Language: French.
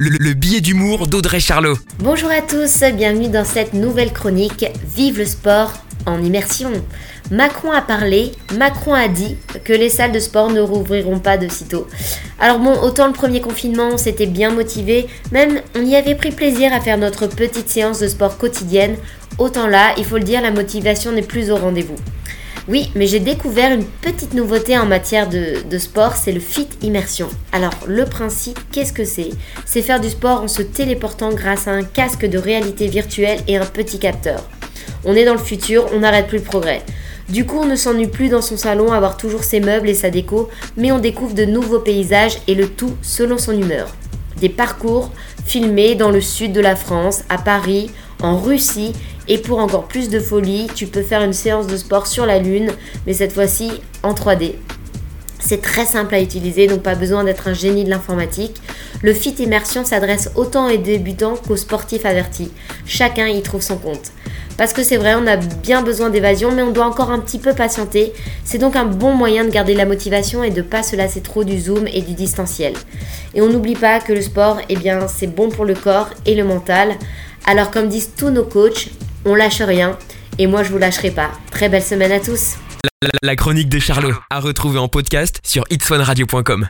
le, le billet d'humour d'Audrey Charlot. Bonjour à tous, bienvenue dans cette nouvelle chronique Vive le sport en immersion. Macron a parlé, Macron a dit que les salles de sport ne rouvriront pas de sitôt. Alors bon, autant le premier confinement, on s'était bien motivé, même on y avait pris plaisir à faire notre petite séance de sport quotidienne, autant là, il faut le dire, la motivation n'est plus au rendez-vous. Oui, mais j'ai découvert une petite nouveauté en matière de, sport, c'est le fit immersion. Alors, le principe, qu'est-ce que c'est? C'est faire du sport en se téléportant grâce à un casque de réalité virtuelle et un petit capteur. On est dans le futur, on n'arrête plus le progrès. Du coup, on ne s'ennuie plus dans son salon à avoir toujours ses meubles et sa déco, mais on découvre de nouveaux paysages et le tout selon son humeur. Des parcours filmés dans le sud de la France, à Paris, en Russie et pour encore plus de folie, tu peux faire une séance de sport sur la Lune, mais cette fois-ci en 3D. C'est très simple à utiliser, donc pas besoin d'être un génie de l'informatique. Le Fit Immersion s'adresse autant aux débutants qu'aux sportifs avertis. Chacun y trouve son compte. Parce que c'est vrai, on a bien besoin d'évasion, mais on doit encore un petit peu patienter. C'est donc un bon moyen de garder la motivation et de pas se lasser trop du zoom et du distanciel. Et on n'oublie pas que le sport, eh bien, c'est bon pour le corps et le mental. Alors comme disent tous nos coachs, on lâche rien et moi je vous lâcherai pas. Très belle semaine à tous. La, chronique de Charlot à retrouver en podcast sur itswanradio.com.